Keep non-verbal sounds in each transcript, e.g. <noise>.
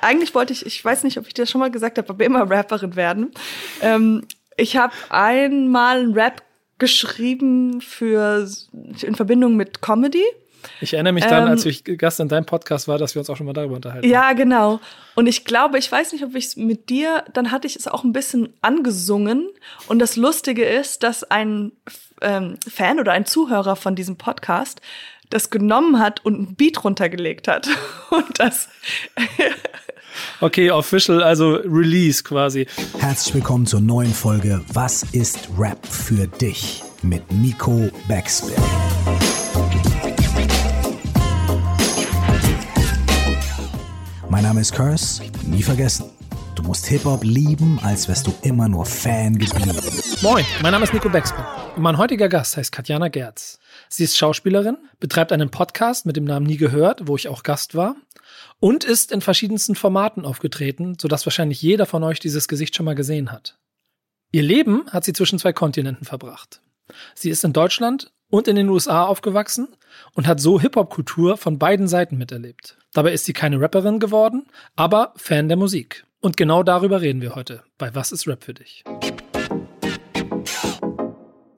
Eigentlich wollte ich, ich weiß nicht, ob ich dir schon mal gesagt habe, aber immer Rapperin werden. Ähm, ich habe einmal einen Rap geschrieben für in Verbindung mit Comedy. Ich erinnere mich dann, ähm, als ich Gast in deinem Podcast war, dass wir uns auch schon mal darüber unterhalten. Ja, genau. Und ich glaube, ich weiß nicht, ob ich es mit dir, dann hatte ich es auch ein bisschen angesungen. Und das Lustige ist, dass ein ähm, Fan oder ein Zuhörer von diesem Podcast das genommen hat und ein Beat runtergelegt hat. <laughs> Und das. <laughs> okay, official, also Release quasi. Herzlich willkommen zur neuen Folge Was ist Rap für dich? mit Nico Backspin. Mein Name ist Curse, nie vergessen. Du musst Hip-Hop lieben, als wärst du immer nur Fan geblieben. Moin, mein Name ist Nico Backspin. Mein heutiger Gast heißt Katjana Gerz. Sie ist Schauspielerin, betreibt einen Podcast mit dem Namen Nie gehört, wo ich auch Gast war, und ist in verschiedensten Formaten aufgetreten, sodass wahrscheinlich jeder von euch dieses Gesicht schon mal gesehen hat. Ihr Leben hat sie zwischen zwei Kontinenten verbracht. Sie ist in Deutschland und in den USA aufgewachsen und hat so Hip-Hop-Kultur von beiden Seiten miterlebt. Dabei ist sie keine Rapperin geworden, aber Fan der Musik. Und genau darüber reden wir heute bei Was ist Rap für dich?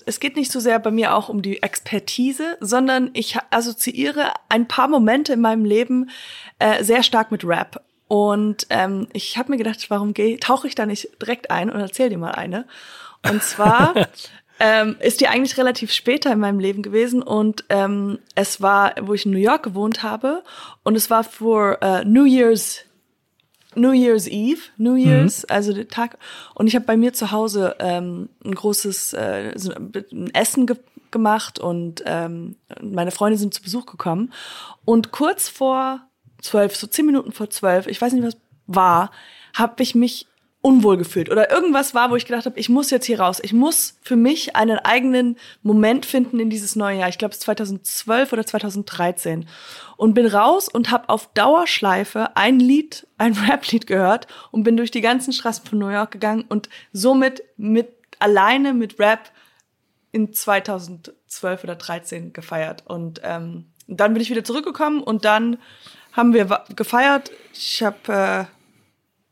Es geht nicht so sehr bei mir auch um die Expertise, sondern ich assoziiere ein paar Momente in meinem Leben äh, sehr stark mit Rap. Und ähm, ich habe mir gedacht, warum tauche ich da nicht direkt ein und erzähl dir mal eine. Und zwar <laughs> ähm, ist die eigentlich relativ später in meinem Leben gewesen und ähm, es war, wo ich in New York gewohnt habe und es war für äh, New Year's New Year's Eve, New Year's, mhm. also der Tag. Und ich habe bei mir zu Hause ähm, ein großes äh, so ein Essen ge gemacht und ähm, meine Freunde sind zu Besuch gekommen. Und kurz vor zwölf, so zehn Minuten vor zwölf, ich weiß nicht, was war, habe ich mich unwohl gefühlt oder irgendwas war, wo ich gedacht habe, ich muss jetzt hier raus. Ich muss für mich einen eigenen Moment finden in dieses neue Jahr. Ich glaube, es ist 2012 oder 2013 und bin raus und habe auf Dauerschleife ein Lied, ein <laughs> Rap-Lied gehört und bin durch die ganzen Straßen von New York gegangen und somit mit alleine mit Rap in 2012 oder 13 gefeiert und ähm, dann bin ich wieder zurückgekommen und dann haben wir gefeiert. Ich habe äh,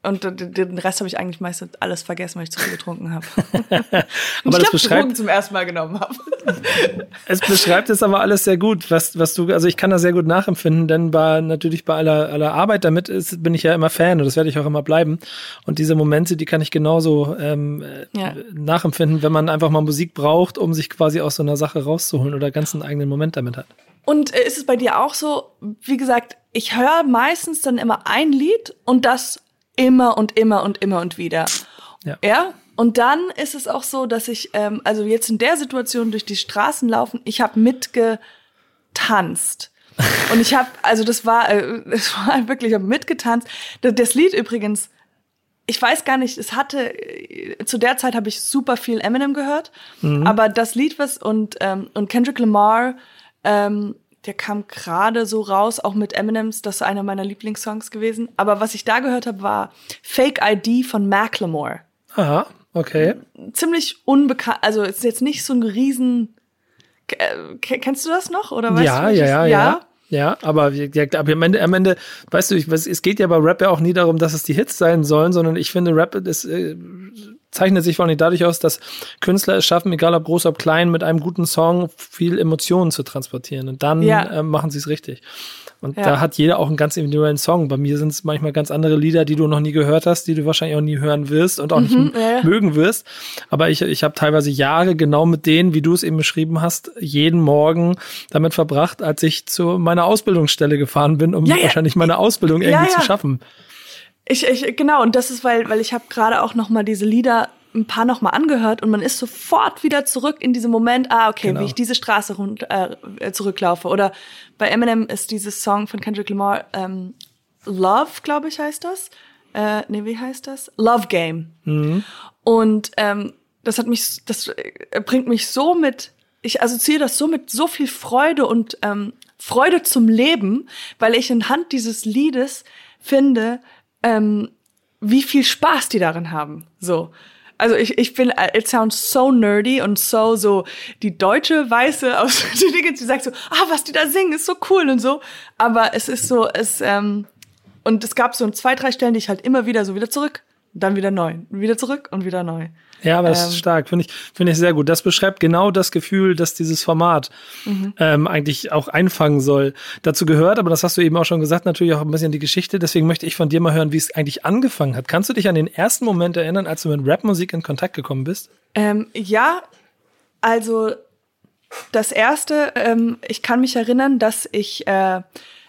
und den Rest habe ich eigentlich meistens alles vergessen, weil ich zu viel getrunken habe. <laughs> aber ich das beschreibt zum ersten Mal genommen habe. <laughs> es beschreibt es aber alles sehr gut, was was du also ich kann das sehr gut nachempfinden, denn bei natürlich bei aller aller Arbeit damit ist, bin ich ja immer Fan und das werde ich auch immer bleiben. Und diese Momente, die kann ich genauso ähm, ja. nachempfinden, wenn man einfach mal Musik braucht, um sich quasi aus so einer Sache rauszuholen oder ganz einen eigenen Moment damit hat. Und äh, ist es bei dir auch so? Wie gesagt, ich höre meistens dann immer ein Lied und das immer und immer und immer und wieder. Ja. ja? Und dann ist es auch so, dass ich, ähm, also jetzt in der Situation durch die Straßen laufen, ich habe mitgetanzt. und ich habe, also das war, äh, <laughs> es war wirklich, ich habe mitgetanzt. Das, das Lied übrigens, ich weiß gar nicht, es hatte, äh, zu der Zeit habe ich super viel Eminem gehört, mhm. aber das Lied, was und, ähm, und Kendrick Lamar, ähm, der kam gerade so raus, auch mit Eminems, das ist einer meiner Lieblingssongs gewesen. Aber was ich da gehört habe, war Fake ID von Macklemore. Aha, okay. Ziemlich unbekannt, also ist jetzt nicht so ein riesen. Äh, kennst du das noch? Oder weißt ja, du, ja, ja, ja. Ja, aber, ja, aber am, Ende, am Ende, weißt du, ich, es geht ja bei Rap ja auch nie darum, dass es die Hits sein sollen, sondern ich finde, Rap ist, äh, zeichnet sich vor allem dadurch aus, dass Künstler es schaffen, egal ob groß, ob klein, mit einem guten Song viel Emotionen zu transportieren. Und dann ja. äh, machen sie es richtig. Und ja. da hat jeder auch einen ganz individuellen Song. Bei mir sind es manchmal ganz andere Lieder, die du noch nie gehört hast, die du wahrscheinlich auch nie hören wirst und auch mhm, nicht ja. mögen wirst. Aber ich, ich habe teilweise Jahre genau mit denen, wie du es eben beschrieben hast, jeden Morgen damit verbracht, als ich zu meiner Ausbildungsstelle gefahren bin, um ja, wahrscheinlich meine Ausbildung irgendwie zu schaffen. Ich, ich, genau, und das ist, weil, weil ich habe gerade auch noch mal diese Lieder ein paar noch mal angehört und man ist sofort wieder zurück in diesem Moment, ah, okay, genau. wie ich diese Straße rund, äh, zurücklaufe. Oder bei Eminem ist dieses Song von Kendrick Lamar, ähm, Love, glaube ich, heißt das. Äh, nee, wie heißt das? Love Game. Mhm. Und ähm, das hat mich, das äh, bringt mich so mit, ich assoziiere das so mit so viel Freude und ähm, Freude zum Leben, weil ich anhand dieses Liedes finde, ähm, wie viel Spaß die darin haben. So. Also ich, ich bin, äh, it sounds so nerdy und so, so die deutsche Weiße <laughs> aus die Dinge, die sagt so, ah, was die da singen, ist so cool und so. Aber es ist so, es, ähm, Und es gab so zwei, drei Stellen, die ich halt immer wieder so wieder zurück, dann wieder neu, wieder zurück und wieder neu. Ja, aber das ähm, ist stark, finde ich, finde ich sehr gut. Das beschreibt genau das Gefühl, dass dieses Format mhm. ähm, eigentlich auch einfangen soll. Dazu gehört, aber das hast du eben auch schon gesagt, natürlich auch ein bisschen die Geschichte. Deswegen möchte ich von dir mal hören, wie es eigentlich angefangen hat. Kannst du dich an den ersten Moment erinnern, als du mit Rapmusik in Kontakt gekommen bist? Ähm, ja, also das erste, ähm, ich kann mich erinnern, dass ich, äh,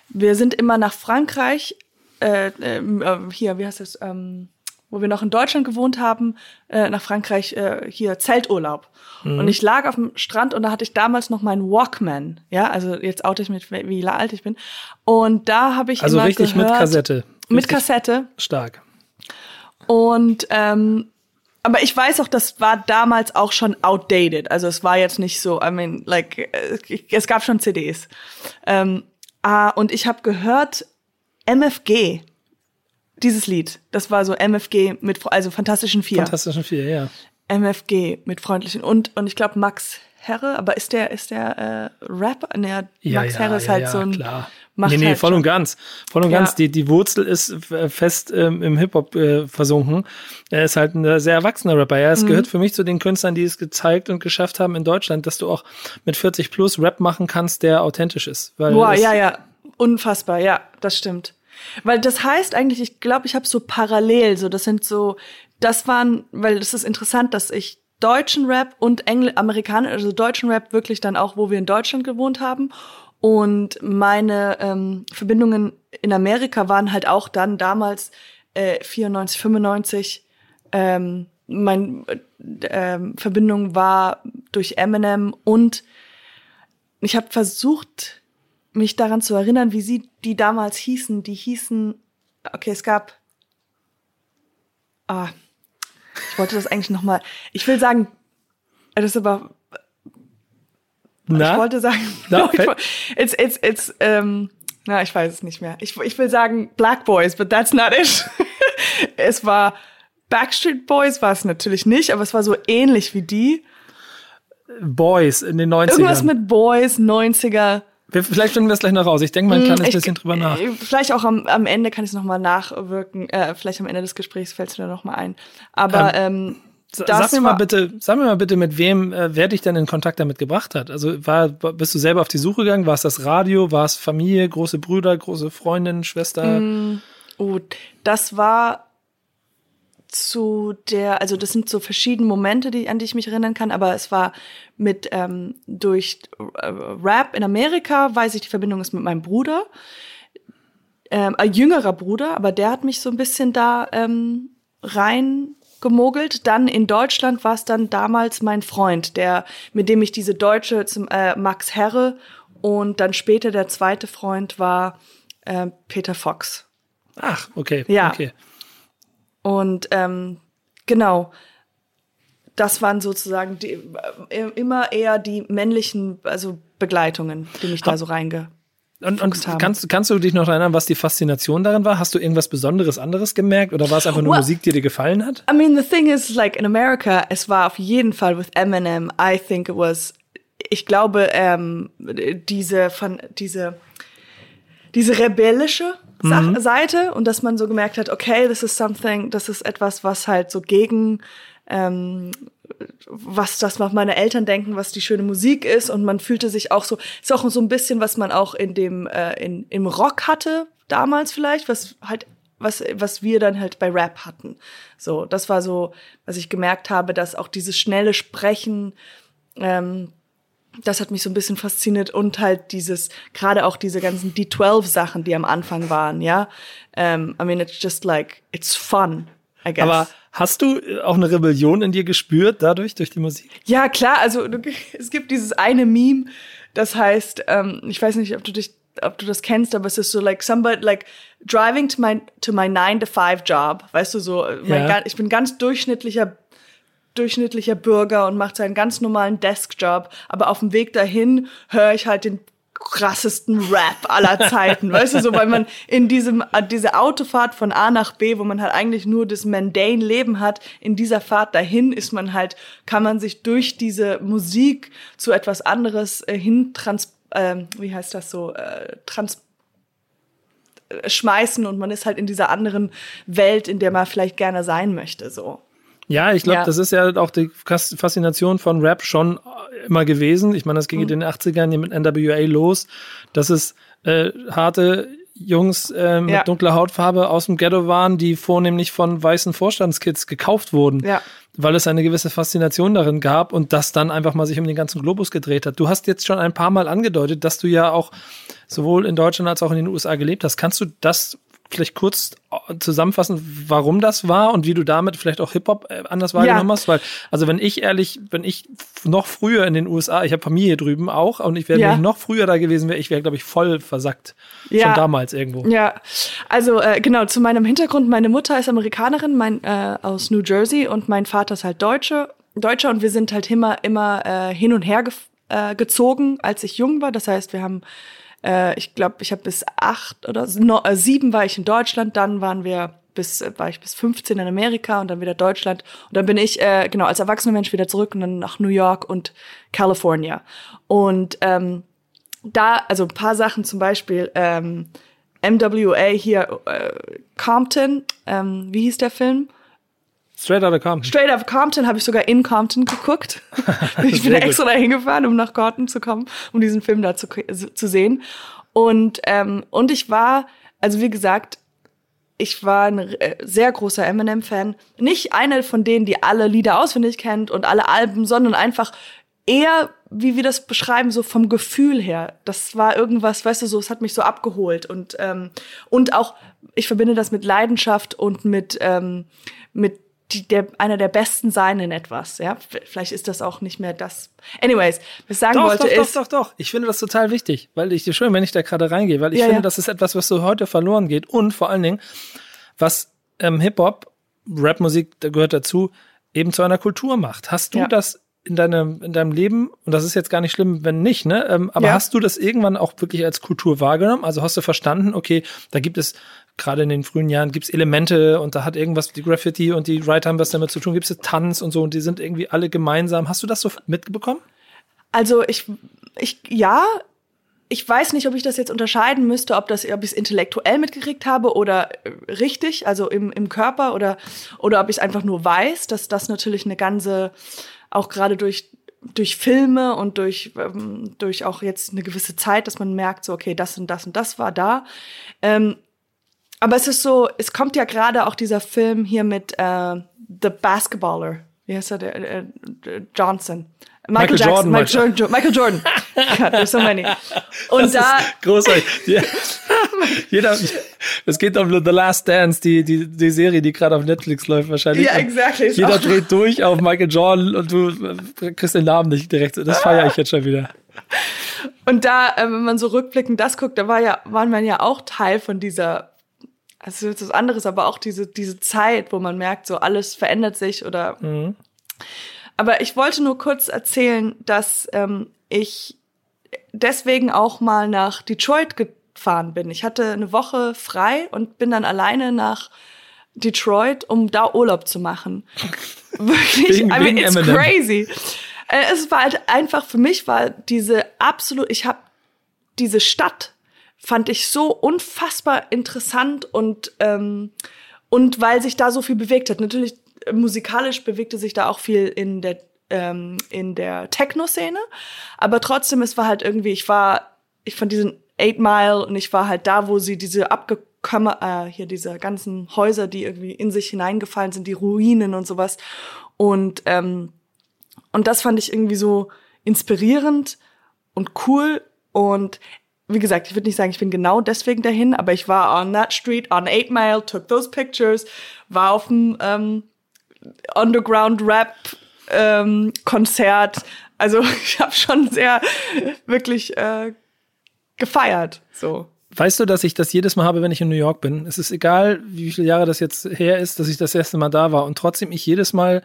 wir sind immer nach Frankreich, äh, ähm, äh, hier, wie heißt das, ähm, wo wir noch in Deutschland gewohnt haben, äh, nach Frankreich, äh, hier Zelturlaub. Mhm. Und ich lag auf dem Strand und da hatte ich damals noch meinen Walkman. Ja, also jetzt oute ich mich, wie alt ich bin. Und da habe ich also immer richtig gehört, mit Kassette. Richtig mit Kassette. Stark. Und ähm, aber ich weiß auch, das war damals auch schon outdated. Also es war jetzt nicht so, I mean, like, äh, es gab schon CDs. Ähm, ah, und ich habe gehört, MFG, dieses Lied, das war so MFG mit, also Fantastischen Vier. Fantastischen Vier, ja. MFG mit freundlichen und, und ich glaube Max Herre, aber ist der, ist der äh, Rapper? Nee, ja, Max ja, Herre ist ja, halt ja, so ein klar. Macht nee, nee, halt voll schon. und ganz. Voll und Ja. ganz. Die, die Wurzel ist fest ähm, im Hip-Hop äh, versunken. Er ist halt ein äh, sehr erwachsener Rapper. Er Mhm. es gehört für mich zu den Künstlern, die es gezeigt und geschafft haben in Deutschland, dass du auch mit 40 plus Rap machen kannst, der authentisch ist. Weil Boah, ja, ja, unfassbar, ja, das stimmt. Weil das heißt eigentlich, ich glaube, ich habe so parallel, so das sind so, das waren, weil das ist interessant, dass ich deutschen Rap und Engl Amerikaner, also deutschen Rap wirklich dann auch, wo wir in Deutschland gewohnt haben. Und meine ähm, Verbindungen in Amerika waren halt auch dann damals äh, 94, 95. Ähm, mein äh, ähm, Verbindung war durch Eminem und ich habe versucht, mich daran zu erinnern, wie sie die damals hießen. Die hießen, okay, es gab, ah, ich wollte das eigentlich noch mal. Ich will sagen, das ist aber, Na? ich wollte sagen, Na, <laughs> ich it's, it's, it's, ähm, na, ich weiß es nicht mehr. Ich, ich will sagen Black Boys, but that's not it. <laughs> es war Backstreet Boys, war es natürlich nicht, aber es war so ähnlich wie die. Boys in den 90ern. Irgendwas mit Boys, 90er. Wir, vielleicht finden wir es gleich noch raus. Ich denke mal ein kleines Mm, Ich- bisschen drüber nach. äh, Vielleicht auch am, am Ende kann ich es nochmal nachwirken. Äh, vielleicht am Ende des Gesprächs fällt es mir nochmal ein. Aber ähm, das Sag mir mal bitte, sag mir mal bitte, mit wem, äh, wer dich denn in Kontakt damit gebracht hat. Also war, bist du selber auf die Suche gegangen? War es das Radio? War es Familie, große Brüder, große Freundin, Schwester? Oh, das war zu der, also das sind so verschiedene Momente, die, an die ich mich erinnern kann, aber es war mit ähm, durch äh, Rap in Amerika, weiß ich, die Verbindung ist mit meinem Bruder, ähm, ein jüngerer Bruder, aber der hat mich so ein bisschen da ähm, rein gemogelt. Dann in Deutschland war es dann damals mein Freund, der mit dem ich diese deutsche zum äh, Max Herre und dann später der zweite Freund war äh, Peter Fox. Ach, okay. Ja. Okay. Und ähm, genau, das waren sozusagen die, äh, immer eher die männlichen, also Begleitungen, die mich da so reinge. Und, und haben. kannst, kannst du dich noch erinnern, was die Faszination darin war? Hast du irgendwas Besonderes anderes gemerkt oder war es einfach nur Well- Musik, die dir gefallen hat? I mean, the thing is, like in America, es war auf jeden Fall with Eminem. I think it was, ich glaube, ähm, diese von diese diese rebellische Sach Seite und dass man so gemerkt hat, okay, this is something, das ist etwas, was halt so gegen ähm, was das, was meine Eltern denken, was die schöne Musik ist und man fühlte sich auch so, ist auch so ein bisschen, was man auch in dem äh, in, im Rock hatte damals vielleicht, was halt was was wir dann halt bei Rap hatten. So, das war so, was ich gemerkt habe, dass auch dieses schnelle Sprechen ähm, das hat mich so ein bisschen fasziniert und halt dieses, gerade auch diese ganzen D12-Sachen, die am Anfang waren, ja. Ähm, I mean, it's just like, it's fun, I guess. Aber hast du äh, auch eine Rebellion in dir gespürt dadurch, durch die Musik? Ja, klar, also <laughs> es gibt dieses eine Meme, das heißt, ähm, ich weiß nicht, ob du dich, ob du das kennst, aber es ist so like somebody like driving to my to my 9 to 5 job, weißt du so, mein, Ja. ga- ich bin ganz durchschnittlicher durchschnittlicher Bürger und macht seinen ganz normalen Deskjob, aber auf dem Weg dahin höre ich halt den krassesten Rap aller Zeiten, <laughs> weißt du, so, weil man in diesem, äh, diese Autofahrt von A nach B, wo man halt eigentlich nur das mundane Leben hat, in dieser Fahrt dahin ist man halt, kann man sich durch diese Musik zu etwas anderes äh, hin trans, ähm, wie heißt das so, äh, trans, äh, schmeißen und man ist halt in dieser anderen Welt, in der man vielleicht gerne sein möchte, so. Ja, ich glaube, Ja. das ist ja auch die Fas- Faszination von Rap schon immer gewesen. Ich meine, das ging Mhm. in den 80ern hier mit NWA los, dass es äh, harte Jungs äh, mit Ja. dunkler Hautfarbe aus dem Ghetto waren, die vornehmlich von weißen Vorstandskids gekauft wurden, Ja. weil es eine gewisse Faszination darin gab und das dann einfach mal sich um den ganzen Globus gedreht hat. Du hast jetzt schon ein paar Mal angedeutet, dass du ja auch sowohl in Deutschland als auch in den USA gelebt hast. Kannst du das vielleicht kurz äh, zusammenfassen, warum das war und wie du damit vielleicht auch Hip-Hop äh, anders wahrgenommen Ja. hast? Weil, also wenn ich ehrlich, wenn ich noch früher in den USA, ich habe Familie drüben auch und ich wäre Ja. wenn ich noch früher da gewesen wäre, ich wäre, glaube ich, voll versackt. Ja. Schon damals irgendwo. Ja, also äh, genau, zu meinem Hintergrund, meine Mutter ist Amerikanerin, mein, äh, aus New Jersey und mein Vater ist halt Deutsche, Deutscher und wir sind halt immer, immer äh, hin und her gef- äh, gezogen, als ich jung war. Das heißt, wir haben, äh, ich glaube, ich habe bis acht oder no, äh, sieben war ich in Deutschland, dann waren wir bis, äh, war ich bis 15 in Amerika und dann wieder Deutschland. Und dann bin ich, äh, genau, als erwachsener Mensch wieder zurück und dann nach New York und California. Und ähm, da, also ein paar Sachen zum Beispiel, ähm, MWA hier, äh, Compton, ähm, wie hieß der Film? Straight Outta Compton. Straight Up Compton habe ich sogar in Compton geguckt. <laughs> ich bin extra dahin gefahren, um nach Compton zu kommen, um diesen Film da zu, zu sehen. Und, ähm, und ich war, also wie gesagt, ich war ein äh, sehr großer Eminem-Fan. Nicht einer von denen, die alle Lieder auswendig kennt und alle Alben, sondern einfach eher, wie wir das beschreiben, so vom Gefühl her. Das war irgendwas, weißt du, so, es hat mich so abgeholt und ähm, und auch, ich verbinde das mit Leidenschaft und mit ähm, mit die, der, einer der besten sein in etwas. Ja, vielleicht ist das auch nicht mehr das. Anyways, was ich sagen Doch, wollte doch, doch, ist, doch, doch. Ich finde das total wichtig, weil ich dir schön, wenn ich da gerade reingehe, weil ich Ja, finde, ja. das ist etwas, was so heute verloren geht und vor allen Dingen, was ähm, Hip-Hop, Rap-Musik, da gehört dazu, eben zu einer Kultur macht. Hast du Ja. das in deinem, in deinem Leben, und das ist jetzt gar nicht schlimm, wenn nicht, ne? Ähm, aber Ja. hast du das irgendwann auch wirklich als Kultur wahrgenommen? Also hast du verstanden, okay, da gibt es gerade in den frühen Jahren gibt's Elemente und da hat irgendwas die Graffiti und die Writer haben was damit zu tun, gibt es Tanz und so und die sind irgendwie alle gemeinsam. Hast du das so mitbekommen? Also ich, ich, ja, ich weiß nicht, ob ich das jetzt unterscheiden müsste, ob das, ob ich es intellektuell mitgekriegt habe oder äh, richtig, also im, im Körper oder, oder ob ich es einfach nur weiß, dass das natürlich eine ganze, auch gerade durch, durch Filme und durch, ähm, durch auch jetzt eine gewisse Zeit, dass man merkt, so, okay, das und das und das war da. Ähm, aber es ist so, es kommt ja gerade auch dieser Film hier mit äh, The Basketballer. Wie heißt er? Der, äh, äh, Johnson. Michael Michael, Jordan, Jackson. Michael, jo Michael Jordan. <laughs> God, there's so many. Und Das da, großartig. <laughs> Jeder, es geht um The Last Dance, die, die, die Serie, die gerade auf Netflix läuft wahrscheinlich. Ja, Und exactly. Ist Jeder dreht durch auf Michael Jordan und du äh, kriegst den Namen nicht direkt. Das feiere ich jetzt schon wieder. und da, äh, wenn man so rückblickend das guckt, da war ja, waren man ja auch Teil von dieser, also das ist was anderes, aber auch diese, diese Zeit, wo man merkt, so alles verändert sich oder Aber ich wollte nur kurz erzählen, dass ähm, ich deswegen auch mal nach Detroit gefahren bin. Ich hatte eine Woche frei und bin dann alleine nach Detroit, um da Urlaub zu machen. <laughs> Wirklich, Wegen- I mean, it's Eminem. crazy. Äh, Es war halt einfach, für mich war diese absolut, ich habe diese Stadt fand ich so unfassbar interessant und ähm, und weil sich da so viel bewegt hat. Natürlich musikalisch bewegte sich da auch viel in der ähm, in der Techno-Szene, aber trotzdem es war halt irgendwie, ich war ich fand diesen Eight Mile und ich war halt da, wo sie diese abgekommen äh, hier diese ganzen Häuser, die irgendwie in sich hineingefallen sind, die Ruinen und sowas und ähm, und das fand ich irgendwie so inspirierend und cool. Und wie gesagt, ich würde nicht sagen, ich bin genau deswegen dahin, aber ich war on that street, on Eight Mile, took those pictures, war auf dem ähm, Underground Rap ähm, Konzert. Also <laughs> ich habe schon sehr wirklich äh, gefeiert. So. Weißt du, dass ich das jedes Mal habe, wenn ich in New York bin? Es ist egal, wie viele Jahre das jetzt her ist, dass ich das erste Mal da war. Und trotzdem ich jedes Mal,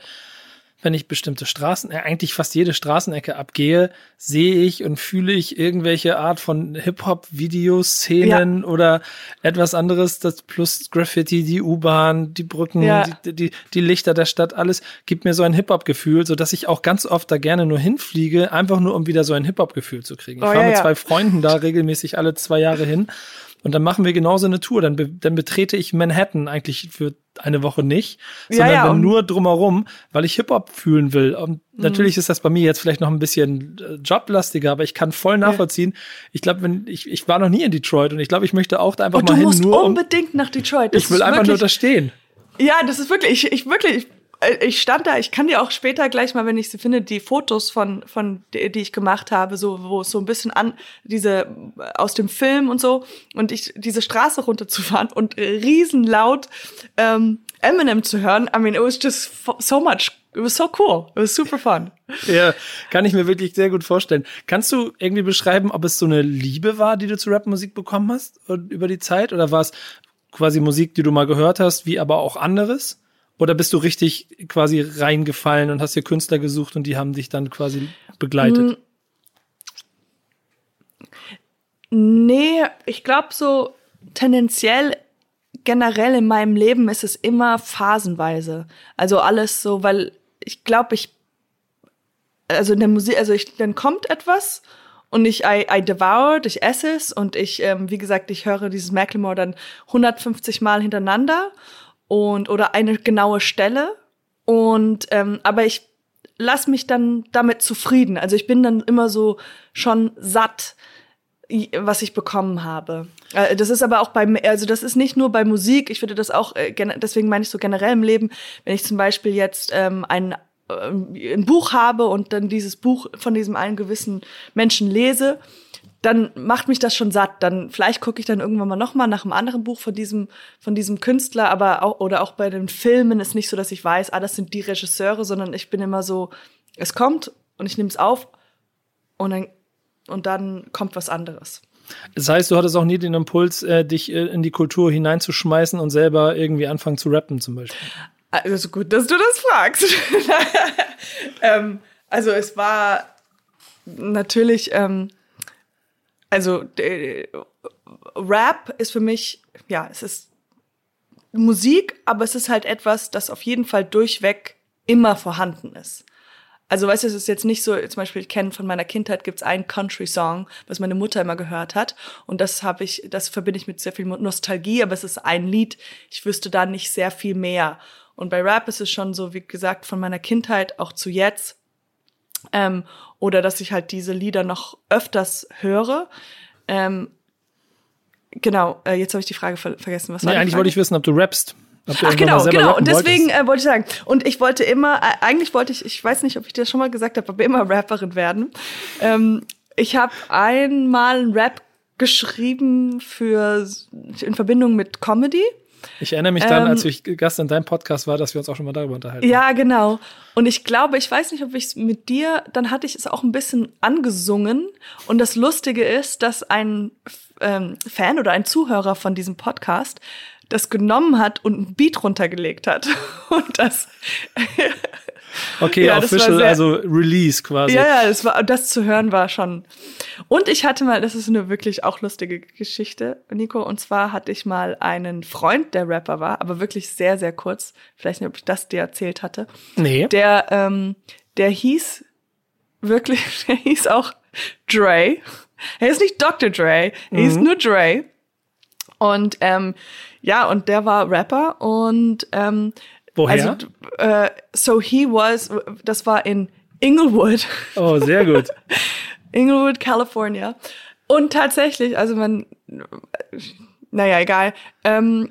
wenn ich bestimmte Straßen, äh, eigentlich fast jede Straßenecke abgehe, sehe ich und fühle ich irgendwelche Art von Hip-Hop-Videoszenen oder etwas anderes, das plus Graffiti, die U-Bahn, die Brücken, Ja. die, die, die Lichter der Stadt, alles gibt mir so ein Hip-Hop-Gefühl, sodass ich auch ganz oft da gerne nur hinfliege, einfach nur um wieder so ein Hip-Hop-Gefühl zu kriegen. Ich Oh, fahre ja, mit ja. zwei Freunden da regelmäßig alle zwei Jahre hin. Und dann machen wir genauso eine Tour. Dann, be dann betrete ich Manhattan eigentlich für eine Woche nicht, sondern ja, und- nur drumherum, weil ich Hip-Hop fühlen will. Und natürlich ist das bei mir jetzt vielleicht noch ein bisschen äh, joblastiger, aber ich kann voll nachvollziehen. Ich glaube, wenn ich, ich war noch nie in Detroit und ich glaube, ich möchte auch da einfach Und mal du hin, musst nur um, unbedingt nach Detroit. Das ich will einfach nur da stehen. Ja, das ist wirklich, ich, ich wirklich, äh, ich stand da, ich kann dir auch später gleich mal, wenn ich sie finde, die Fotos von, von, die, ich gemacht habe, so, wo es so ein bisschen an, diese, äh, aus dem Film und so, und ich, diese Straße runterzufahren und riesenlaut, ähm, Eminem zu hören, I mean, it was just so much, it was so cool, it was super fun. Ja, kann ich mir wirklich sehr gut vorstellen. Kannst du irgendwie beschreiben, ob es so eine Liebe war, die du zu Rapmusik bekommen hast über die Zeit? Oder war es quasi Musik, die du mal gehört hast, wie aber auch anderes? Oder bist du richtig quasi reingefallen und hast dir Künstler gesucht und die haben dich dann quasi begleitet? Nee, ich glaube so tendenziell generell in meinem Leben ist es immer phasenweise. Also alles so, weil ich glaube, ich also in der Musik, also ich dann kommt etwas und ich I, I devour, ich esse es und ich ähm, wie gesagt, ich höre dieses Macklemore dann 150 Mal hintereinander und oder eine genaue Stelle und ähm, aber ich lass mich dann damit zufrieden. Also ich bin dann immer so schon satt was ich bekommen habe. Äh, Das ist aber auch beim, also das ist nicht nur bei Musik, ich finde das auch, äh, deswegen meine ich so generell im Leben, wenn ich zum Beispiel jetzt ähm, ein, ähm, ein Buch habe und dann dieses Buch von diesem einen gewissen Menschen lese, dann macht mich das schon satt. Dann vielleicht gucke ich dann irgendwann mal noch mal nach einem anderen Buch von diesem von diesem Künstler, aber auch oder auch bei den Filmen ist nicht so, dass ich weiß, ah, das sind die Regisseure, sondern ich bin immer so, es kommt und ich nehme es auf und dann und dann kommt was anderes. Das heißt, du hattest auch nie den Impuls, äh, dich äh, in die Kultur hineinzuschmeißen und selber irgendwie anfangen zu rappen zum Beispiel. Also gut, dass du das fragst. <laughs> ähm, also es war natürlich, ähm, also äh, Rap ist für mich, ja, es ist Musik, aber es ist halt etwas, das auf jeden Fall durchweg immer vorhanden ist. Also weißt du, es ist jetzt nicht so, zum Beispiel, ich kenne von meiner Kindheit gibt's einen Country-Song, was meine Mutter immer gehört hat. Und das habe ich, das verbinde ich mit sehr viel Nostalgie, aber es ist ein Lied, ich wüsste da nicht sehr viel mehr. Und bei Rap ist es schon so, wie gesagt, von meiner Kindheit auch zu jetzt. Ähm, oder dass ich halt diese Lieder noch öfters höre. Ähm, genau, äh, jetzt habe ich die Frage ver vergessen. Was war Nee, die eigentlich Frage? wollte ich wissen, ob du rappst. Ob du Ach genau, genau. Und deswegen äh, wollte ich sagen, und ich wollte immer, äh, eigentlich wollte ich, ich weiß nicht, ob ich dir das schon mal gesagt habe, aber immer Rapperin werden. Ähm, ich habe einmal einen Rap geschrieben für in Verbindung mit Comedy. Ich erinnere mich dann, ähm, als ich Gast in deinem Podcast war, dass wir uns auch schon mal darüber unterhalten. Ja, genau. Und ich glaube, ich weiß nicht, ob ich es mit dir, dann hatte ich es auch ein bisschen angesungen. Und das Lustige ist, dass ein ähm, Fan oder ein Zuhörer von diesem Podcast das genommen hat und ein Beat runtergelegt hat. <laughs> Und das, Okay, Ja, official, sehr- also Release quasi. ja, ja, das war, das zu hören war schon. Und ich hatte mal, das ist eine wirklich auch lustige Geschichte, Nico. Und zwar hatte ich mal einen Freund, der Rapper war, aber wirklich sehr, sehr kurz. Vielleicht nicht, ob ich das dir erzählt hatte. Nee. Der, ähm, der hieß wirklich, <laughs> der hieß auch Dre. Er ist nicht Dr. Dre, er hieß nur Dre. Und ähm, ja, und der war Rapper und ähm, Woher? also äh, so he was, das war in Inglewood, Oh, sehr gut. <laughs> Inglewood, California. Und tatsächlich, also man, naja, egal, ähm,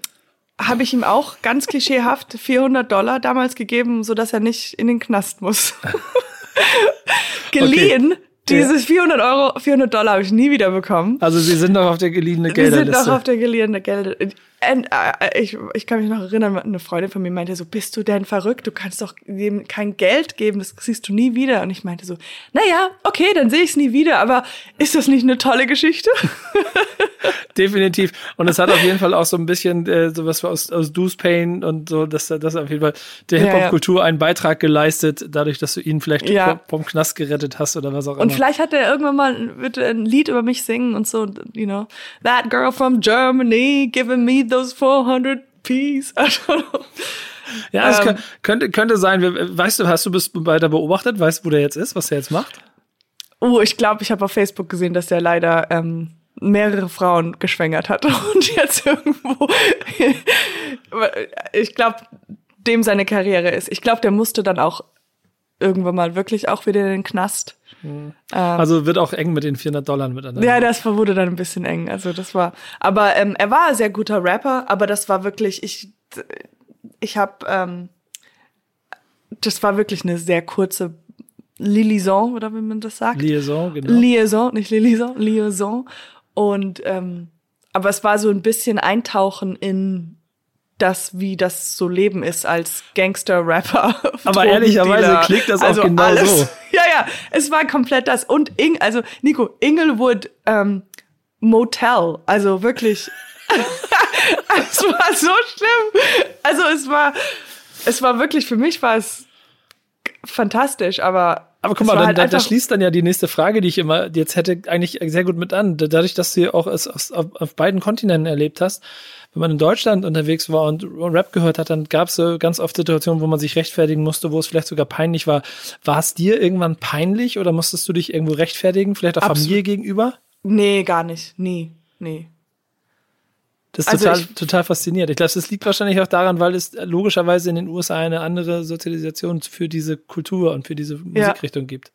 habe ich ihm auch ganz klischeehaft <laughs> 400 Dollar damals gegeben, so dass er nicht in den Knast muss. <laughs> Geliehen. Diese 400 Euro, 400 Dollar habe ich nie wieder bekommen. Also sie sind noch auf der geliehenen Wir sind Gelderliste. noch auf der geliehenen Gelder. Und, äh, ich, ich kann mich noch erinnern, eine Freundin von mir meinte so, bist du denn verrückt? Du kannst doch dem kein Geld geben, das siehst du nie wieder. Und ich meinte so, naja, okay, dann sehe ich es nie wieder, aber ist das nicht eine tolle Geschichte? <laughs> Definitiv. Und es hat auf jeden Fall auch so ein bisschen äh, sowas aus, aus Deuce Pain und so, dass das auf jeden Fall der. Hip-Hop-Kultur einen Beitrag geleistet, dadurch, dass du ihn vielleicht Ja. vom- Knast gerettet hast oder was auch Und immer. Vielleicht hat er irgendwann mal wird er ein Lied über mich singen und so, you know, that girl from Germany giving me those 400 P's. <laughs> I don't know. Ja, es Ähm, kö- könnte, könnte sein. Weißt du, hast du bis weiter beobachtet? Weißt du, wo der jetzt ist, was der jetzt macht? Oh, ich glaube, ich habe auf Facebook gesehen, dass der leider ähm, mehrere Frauen geschwängert hat <laughs> und jetzt irgendwo, <laughs> ich glaube, dem seine Karriere ist. Ich glaube, der musste dann auch irgendwann mal wirklich auch wieder in den Knast. Mhm. Ähm, also wird auch eng mit den 400 Dollar miteinander. Ja, das wurde dann ein bisschen eng. Also das war, aber ähm, er war ein sehr guter Rapper, aber das war wirklich, ich, ich habe, ähm, das war wirklich eine sehr kurze Liaison, oder wie man das sagt. Liaison, genau. Liaison, nicht Liaison, Liaison. Und ähm, aber es war so ein bisschen Eintauchen in das, wie das so Leben ist als Gangster-Rapper. <laughs> Aber ehrlicherweise klingt das also auch genau alles. so. <laughs> Ja, ja, es war komplett das. Und Ing, also Nico, Inglewood ähm, Motel, also wirklich. <laughs> es war so schlimm. Also es war, es war wirklich, für mich war es fantastisch, aber aber guck mal, dann, halt das schließt dann ja die nächste Frage, die ich immer jetzt hätte, eigentlich sehr gut mit an. Dadurch, dass du auch es auf, auf beiden Kontinenten erlebt hast, wenn man in Deutschland unterwegs war und Rap gehört hat, dann gab es so ganz oft Situationen, wo man sich rechtfertigen musste, wo es vielleicht sogar peinlich war. War es dir irgendwann peinlich oder musstest du dich irgendwo rechtfertigen, vielleicht auch Absolut. Familie gegenüber? Nee, gar nicht. Nee, nee. Das ist also total, ich, total faszinierend. Ich glaube, das liegt wahrscheinlich auch daran, weil es logischerweise in den USA eine andere Sozialisation für diese Kultur und für diese Musikrichtung ja. gibt.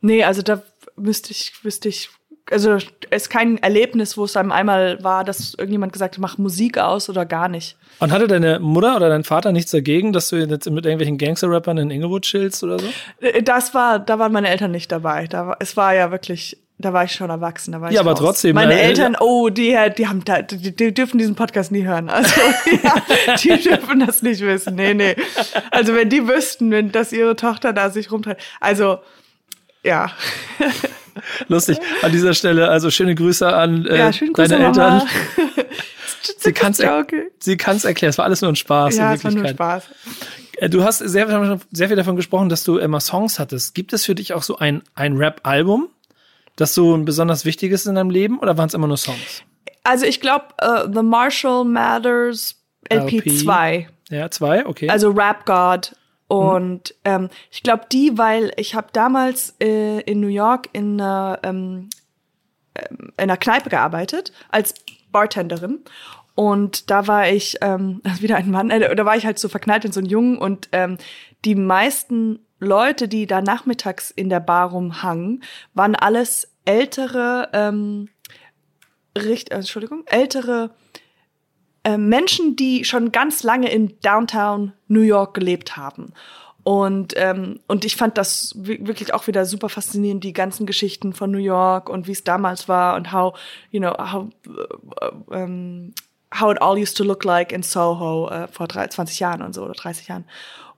Nee, also da müsste ich, wüsste ich, also es ist kein Erlebnis, wo es einem einmal war, dass irgendjemand gesagt hat, mach Musik aus oder gar nicht. Und hatte deine Mutter oder dein Vater nichts dagegen, dass du jetzt mit irgendwelchen Gangster-Rappern in Inglewood chillst oder so? Äh, das war, da waren meine Eltern nicht dabei. Da war, es war ja wirklich da war ich schon erwachsen. Da war ja, ich aber raus. trotzdem. Meine äh, Eltern, oh, die, die haben, die, die dürfen diesen Podcast nie hören. Also, <laughs> ja, die <laughs> dürfen das nicht wissen. Nee, nee. Also, wenn die wüssten, wenn, dass ihre Tochter da sich rumtreibt. Also, ja. <laughs> Lustig. An dieser Stelle, also schöne Grüße an äh, ja, schöne Grüße, deine Eltern. sie kann es sie kann's erklären. Es war alles nur ein Spaß. Ja, es war nur Spaß. Äh, du hast sehr, sehr viel davon gesprochen, dass du immer Songs hattest. Gibt es für dich auch so ein, ein Rap-Album? Das so ein besonders wichtiges in deinem Leben oder waren es immer nur Songs? Also ich glaube, uh, äh, The Marshall Matters LP 2. Ja, 2, okay. Also Rap God. Und mhm. ähm, ich glaube die, weil ich habe damals äh, in New York in einer, ähm, ähm in einer Kneipe gearbeitet als Bartenderin. Und da war ich, ähm, <laughs> wieder ein Mann, äh, da war ich halt so verknallt in so einen Jungen und ähm, die meisten Leute, die da nachmittags in der Bar rumhangen, waren alles ältere, ähm, Richt, äh, Entschuldigung, ältere äh, Menschen, die schon ganz lange in Downtown New York gelebt haben. Und, ähm, und ich fand das wirklich auch wieder super faszinierend, die ganzen Geschichten von New York und wie es damals war und how, you know, how, uh, um, ähm, how it all used to look like in Soho uh, vor 20 Jahren und so oder 30 Jahren.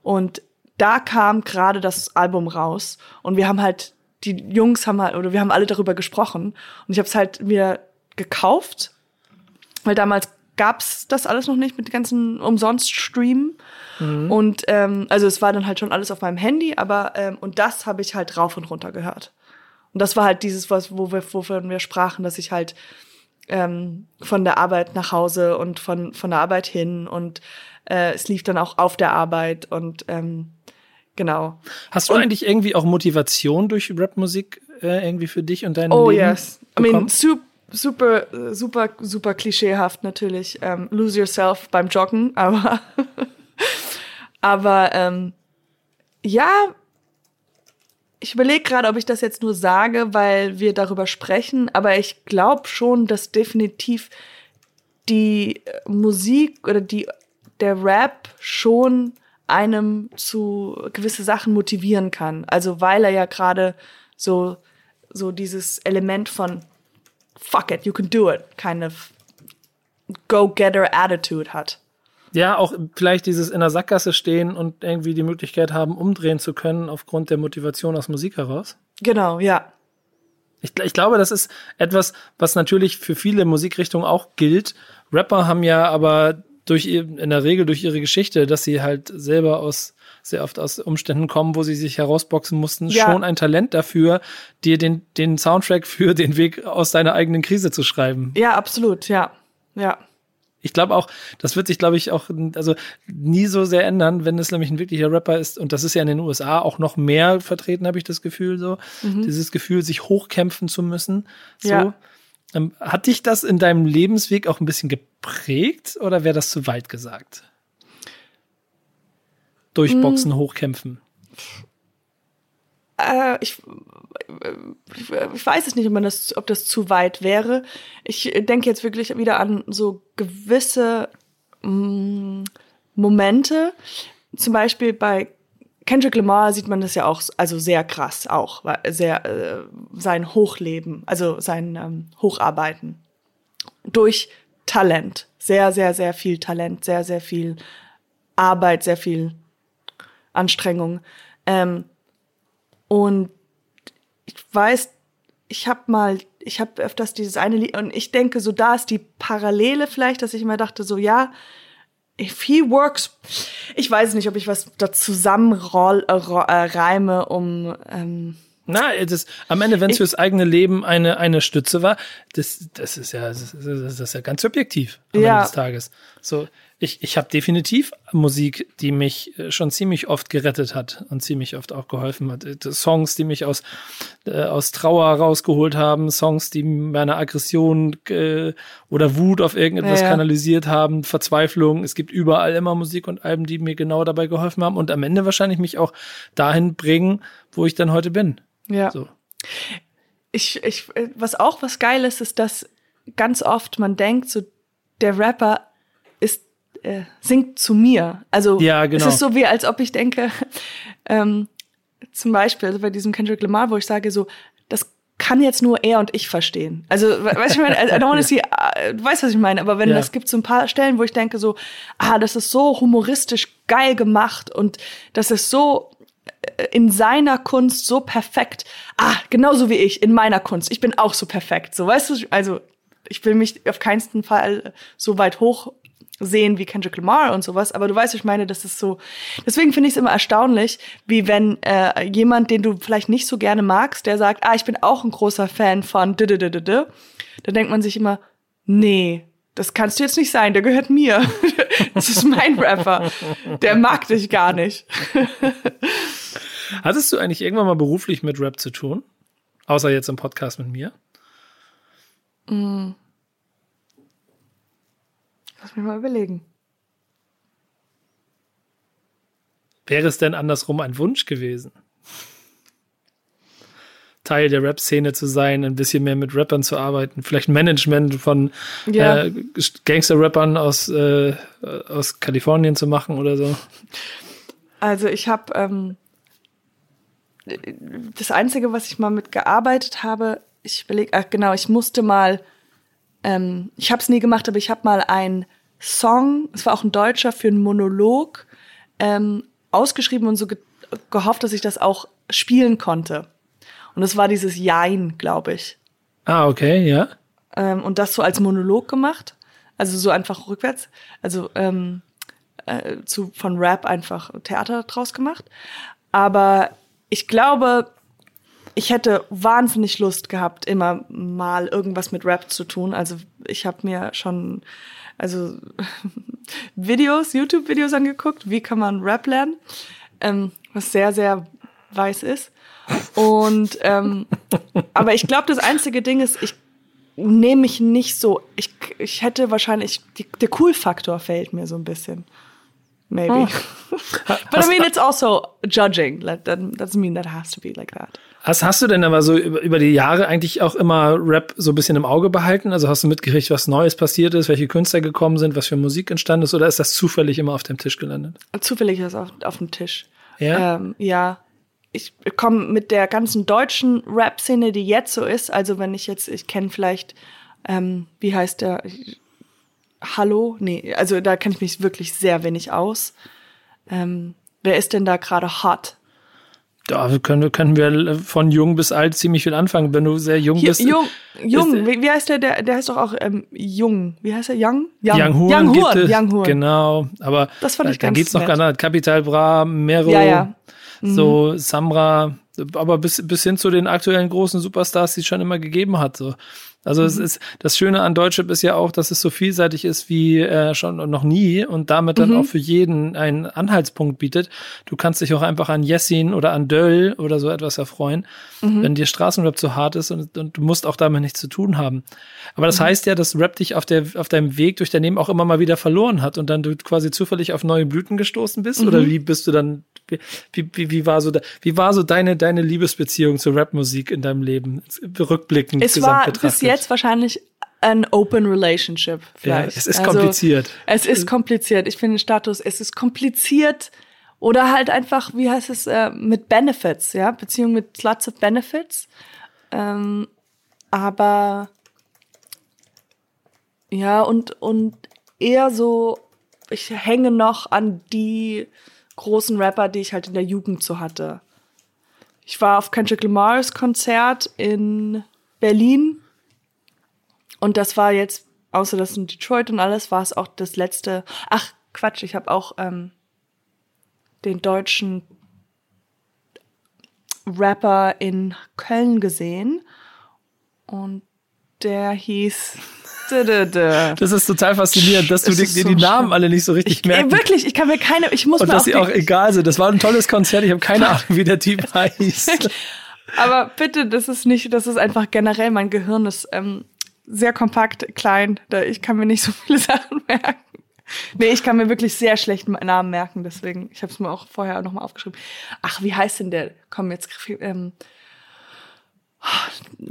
Und da kam gerade das Album raus und wir haben halt, die Jungs haben halt, oder wir haben alle darüber gesprochen und ich habe es halt mir gekauft, weil damals gab's das alles noch nicht mit ganzen umsonst Streamen. Mhm. Und ähm, also es war dann halt schon alles auf meinem Handy, aber ähm, und das habe ich halt rauf und runter gehört. Und das war halt dieses, was, wo wir, wovon wir sprachen, dass ich halt ähm, von der Arbeit nach Hause und von, von der Arbeit hin und äh, es lief dann auch auf der Arbeit und ähm, Genau. Hast du und, eigentlich irgendwie auch Motivation durch Rapmusik äh, irgendwie für dich und dein oh, Leben? Oh yes. Bekommen? I mean, super, super, super, super klischeehaft natürlich. Ähm, lose yourself beim Joggen, <laughs> aber, aber ähm, ja, ich überlege gerade, ob ich das jetzt nur sage, weil wir darüber sprechen, aber ich glaube schon, dass definitiv die Musik oder die der Rap schon einem zu gewisse Sachen motivieren kann. Also weil er ja gerade so so dieses Element von fuck it, you can do it, kind of go-getter Attitude hat. Ja, auch vielleicht dieses in der Sackgasse stehen und irgendwie die Möglichkeit haben, umdrehen zu können aufgrund der Motivation aus Musik heraus. Genau, ja. Ich, ich glaube, das ist etwas, was natürlich für viele Musikrichtungen auch gilt. Rapper haben ja aber durch in der Regel durch ihre Geschichte, dass sie halt selber aus sehr oft aus Umständen kommen, wo sie sich herausboxen mussten, ja. schon ein Talent dafür, dir den den Soundtrack für den Weg aus deiner eigenen Krise zu schreiben. Ja, absolut, ja. Ja. Ich glaube auch, das wird sich, glaube ich, auch also nie so sehr ändern, wenn es nämlich ein wirklicher Rapper ist. Und das ist ja in den USA auch noch mehr vertreten, habe ich das Gefühl so. Mhm. Dieses Gefühl, sich hochkämpfen zu müssen. So. Ja. Ähm, hat dich das in deinem Lebensweg auch ein bisschen geprägt oder wäre das zu weit gesagt? Durchboxen, hm. hochkämpfen. Äh, ich, ich, ich, weiß es nicht, ob, man das, ob das zu weit wäre. Ich denke jetzt wirklich wieder an so gewisse mh, mm, Momente. Zum Beispiel bei Kendrick Lamar sieht man das ja auch, also sehr krass auch, sehr äh, sein Hochleben, also sein ähm, Hocharbeiten durch Talent, sehr, sehr, sehr viel Talent, sehr, sehr viel Arbeit, sehr viel Anstrengung. Ähm, und ich weiß, ich habe mal, ich habe öfters dieses eine Lied und ich denke, so da ist die Parallele vielleicht, dass ich immer dachte, so ja, if he works, ich weiß nicht, ob ich was da zusammenreime, äh, um ähm, na, das, am Ende, wenn es fürs eigene Leben eine, eine Stütze war, das, das ist ja, das, das ist ja ganz subjektiv am ja. Ende des Tages. So, ich, ich habe definitiv Musik, die mich äh, schon ziemlich oft gerettet hat und ziemlich oft auch geholfen hat. Äh, Songs, die mich aus, äh, aus Trauer rausgeholt haben, Songs, die meine Aggression äh, oder Wut auf irgendetwas ja, ja. kanalisiert haben, Verzweiflung. Es gibt überall immer Musik und Alben, die mir genau dabei geholfen haben und am Ende wahrscheinlich mich auch dahin bringen, wo ich dann heute bin. Ja. So. Ich, ich, was auch was geil ist, ist, dass ganz oft man denkt, so der Rapper ist äh, singt zu mir. Also ja, genau. es ist so wie, als ob ich denke, <laughs> ähm, zum Beispiel also bei diesem Kendrick Lamar, wo ich sage so, das kann jetzt nur er und ich verstehen. Also, weißt du, ich meine, I don't wanna <laughs> see, uh, du weißt, was ich meine, aber wenn ja. es gibt so ein paar Stellen, wo ich denke so, ah, das ist so humoristisch geil gemacht und das ist so äh, in seiner Kunst so perfekt. Ah, genauso wie ich in meiner Kunst. Ich bin auch so perfekt. So, weißt du, also ich will mich auf keinen Fall so weit hoch sehen wie Kendrick Lamar und sowas, aber du weißt, ich meine, das ist so. Deswegen finde ich es immer erstaunlich, wie wenn äh, jemand, den du vielleicht nicht so gerne magst, der sagt, ah, ich bin auch ein großer Fan von d -d -d -d -d, dann denkt man sich immer, nee, das kannst du jetzt nicht sein, der gehört mir. <laughs> das ist mein Rapper. Der mag dich gar nicht. <laughs> Hattest du eigentlich irgendwann mal beruflich mit Rap zu tun? Außer jetzt im Podcast mit mir? Mm. Lass mich mal überlegen. Wäre es denn andersrum ein Wunsch gewesen? Teil der Rap-Szene zu sein, ein bisschen mehr mit Rappern zu arbeiten, vielleicht Management von ja. äh, Gangster-Rappern aus, äh, aus Kalifornien zu machen oder so? Also ich habe ähm, das Einzige, was ich mal mitgearbeitet habe, ich überlege, ach genau, ich musste mal, ähm, ich habe es nie gemacht, aber ich habe mal ein Song, es war auch ein Deutscher, für einen Monolog ähm, ausgeschrieben und so ge gehofft, dass ich das auch spielen konnte. Und es war dieses Jein, glaube ich. Ah, okay, ja. Ähm, und das so als Monolog gemacht. Also so einfach rückwärts. Also ähm, äh, zu, von Rap einfach Theater draus gemacht. Aber ich glaube, ich hätte wahnsinnig Lust gehabt, immer mal irgendwas mit Rap zu tun. Also ich habe mir schon also <laughs> Videos, YouTube-Videos angeguckt, wie kann man Rap lernen, ähm, was sehr, sehr weiß ist. Und ähm, <laughs> aber ich glaube, das einzige Ding ist, ich nehme mich nicht so. Ich, ich hätte wahrscheinlich die, der Cool-Faktor fehlt mir so ein bisschen. Maybe. Oh. <laughs> But I mean, it's also judging. That doesn't mean that has to be like that. Hast, hast du denn aber so über, die Jahre eigentlich auch immer Rap so ein bisschen im Auge behalten? Also hast du mitgekriegt, was Neues passiert ist, welche Künstler gekommen sind, was für Musik entstanden ist, oder ist das zufällig immer auf dem Tisch gelandet? Zufällig ist es auf, auf dem Tisch. Ja. Ähm, ja. Ich komme mit der ganzen deutschen Rap-Szene, die jetzt so ist. Also wenn ich jetzt, ich kenne vielleicht, ähm, wie heißt der? Hallo? Nee, also da kenne ich mich wirklich sehr wenig aus. Ähm, wer ist denn da gerade hot? da können, können wir von jung bis alt ziemlich viel anfangen. Wenn du sehr jung bist. Jung, jung. Wie, wie, heißt der, der? Der heißt doch auch ähm, Jung. Wie heißt der? Young? Young, Young Horn. Young. Gibt es, Young Horn. Genau. Aber das fand ich da, da geht's noch gar nicht. Capital Bra, Mero, ja, ja. Mhm. so Samra, aber bis, bis hin zu den aktuellen großen Superstars, die es schon immer gegeben hat. So. Also mhm. es ist das Schöne an Deutschrap ist ja auch, dass es so vielseitig ist wie äh, schon noch nie und damit dann mhm. auch für jeden einen Anhaltspunkt bietet. Du kannst dich auch einfach an Jessin oder an Döll oder so etwas erfreuen, mhm. wenn dir Straßenrap zu hart ist und, und, du musst auch damit nichts zu tun haben. Aber das mhm. heißt ja, dass Rap dich auf, der, auf deinem Weg durch dein Leben auch immer mal wieder verloren hat und dann du quasi zufällig auf neue Blüten gestoßen bist? Oder mhm. wie bist du dann, wie, wie, wie, war so, da, wie war so deine, deine Liebesbeziehung zur Rapmusik in deinem Leben, rückblickend es war bis jetzt wahrscheinlich ein Open Relationship. Vielleicht. Ja, es ist also, kompliziert. Es ist kompliziert. Ich finde den Status, es ist kompliziert oder halt einfach, wie heißt es, äh, mit Benefits, ja, Beziehung mit lots of Benefits. Ähm, aber ja, und, und eher so, ich hänge noch an die großen Rapper, die ich halt in der Jugend so hatte. Ich war auf Kendrick Lamars Konzert in Berlin und das war jetzt, außer das in Detroit und alles, war es auch das letzte. Ach, Quatsch, ich habe auch ähm, den deutschen Rapper in Köln gesehen. Und der hieß. Das ist total faszinierend, dass du dir so die Namen alle nicht so richtig ich, merken. Wirklich, ich kann mir keine, ich muss Und dass sie auch egal sind. Das war ein tolles Konzert, ich habe keine Ahnung, wie der Typ <laughs> heißt. Aber bitte, das ist nicht, das ist einfach generell, mein Gehirn ist ähm, sehr kompakt, klein. Da, ich kann mir nicht so viele <laughs> Sachen merken. Nee, ich kann mir wirklich sehr schlecht Namen merken, deswegen, ich habe es mir auch vorher nochmal aufgeschrieben. Ach, wie heißt denn der? Komm, jetzt ähm,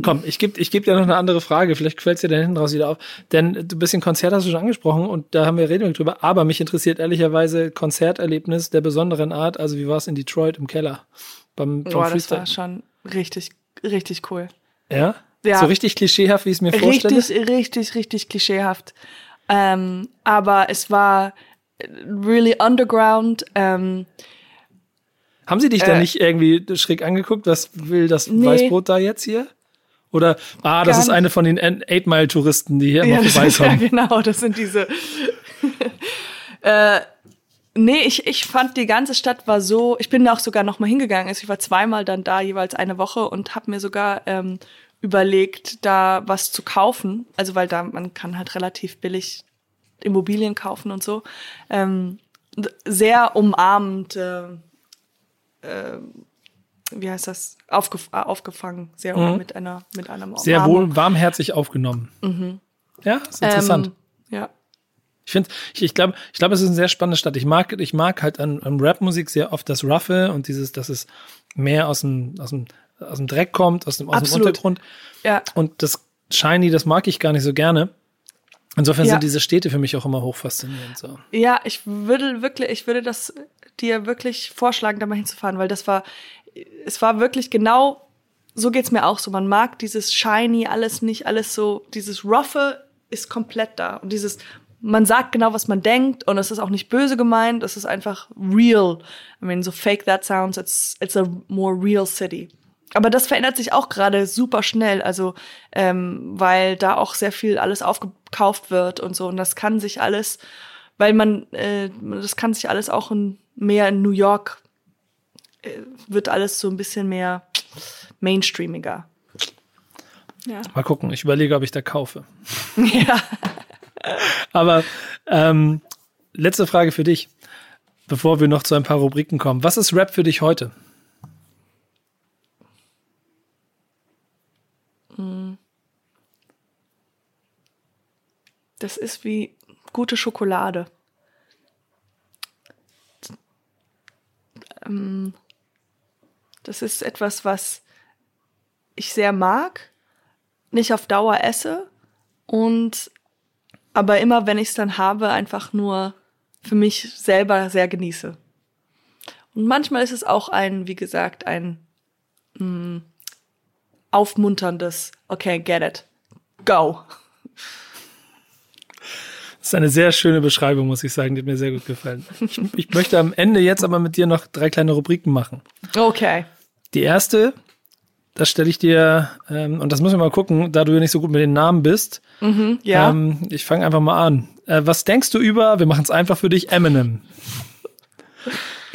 Komm, ich gebe ich geb dir noch eine andere Frage, vielleicht quälst dir da hinten raus wieder auf. Denn du bist in Konzert, hast du schon angesprochen und da haben wir reden drüber, aber mich interessiert ehrlicherweise Konzerterlebnis der besonderen Art. Also wie war es in Detroit im Keller? Beim, beim Boah, das war schon richtig, richtig cool. Ja? Ja. So richtig klischeehaft, wie ich es mir vorstelle? Richtig, richtig, richtig klischeehaft. Ähm, aber es war really underground. Ähm, Haben sie dich äh, da nicht irgendwie schräg angeguckt? Was will das nee. Weißbrot da jetzt hier? Oder, ah, das ist eine von den Eight Mile Touristen, die hier immer ja, <laughs> vorbeikommen. Ja, genau, das sind diese. <laughs> äh, nee, ich, ich fand die ganze Stadt war so, ich bin da auch sogar noch mal hingegangen. Also ich war zweimal dann da, jeweils eine Woche und habe mir sogar ähm, überlegt, da was zu kaufen. Also weil da man kann halt relativ billig Immobilien kaufen und so. Ähm, sehr umarmend, äh, äh, wie heißt das? Aufgef aufgefangen, sehr mhm. mit einer mit einem sehr wohl warmherzig aufgenommen. Mhm. Ja, ist interessant. Ähm, ja. Ich finde, ich, ich glaube, ich glaube, es ist eine sehr spannende Stadt. Ich mag, ich mag halt an, an Rap-Musik sehr oft das Ruffe und dieses, dass es mehr aus dem, aus dem aus dem Dreck kommt, aus dem, aus dem Untergrund. Ja. Und das Shiny, das mag ich gar nicht so gerne. Insofern ja. sind diese Städte für mich auch immer hoch faszinierend. So. Ja, ich würde wirklich, ich würde das dir wirklich vorschlagen, da mal hinzufahren, weil das war, es war wirklich genau, so geht's mir auch so. Man mag dieses Shiny, alles nicht, alles so, dieses Roughe ist komplett da. Und dieses, man sagt genau, was man denkt und es ist auch nicht böse gemeint, es ist einfach real. I mean, so fake that sounds, it's, it's a more real city. Aber das verändert sich auch gerade super schnell, also ähm, weil da auch sehr viel alles aufgekauft wird und so. Und das kann sich alles, weil man, äh, das kann sich alles auch in, mehr in New York, äh, wird alles so ein bisschen mehr mainstreamiger. Ja. Mal gucken, ich überlege, ob ich da kaufe. <laughs> ja. Aber ähm, letzte Frage für dich, bevor wir noch zu ein paar Rubriken kommen. Was ist Rap für dich heute? Das ist wie gute Schokolade. Ähm, das ist etwas, was ich sehr mag, nicht auf Dauer esse und aber immer, wenn ich es dann habe, einfach nur für mich selber sehr genieße. Und manchmal ist es auch ein, wie gesagt, ein mh, mm, aufmunterndes, okay, get it, go. Das ist eine sehr schöne Beschreibung, muss ich sagen. Die hat mir sehr gut gefallen. Ich, ich möchte am Ende jetzt aber mit dir noch drei kleine Rubriken machen. Okay. Die erste, das stelle ich dir, ähm, und das müssen wir mal gucken, da du ja nicht so gut mit den Namen bist. Mhm, ja. Ähm, ich fange einfach mal an. Äh, was denkst du über, wir machen es einfach für dich, Eminem?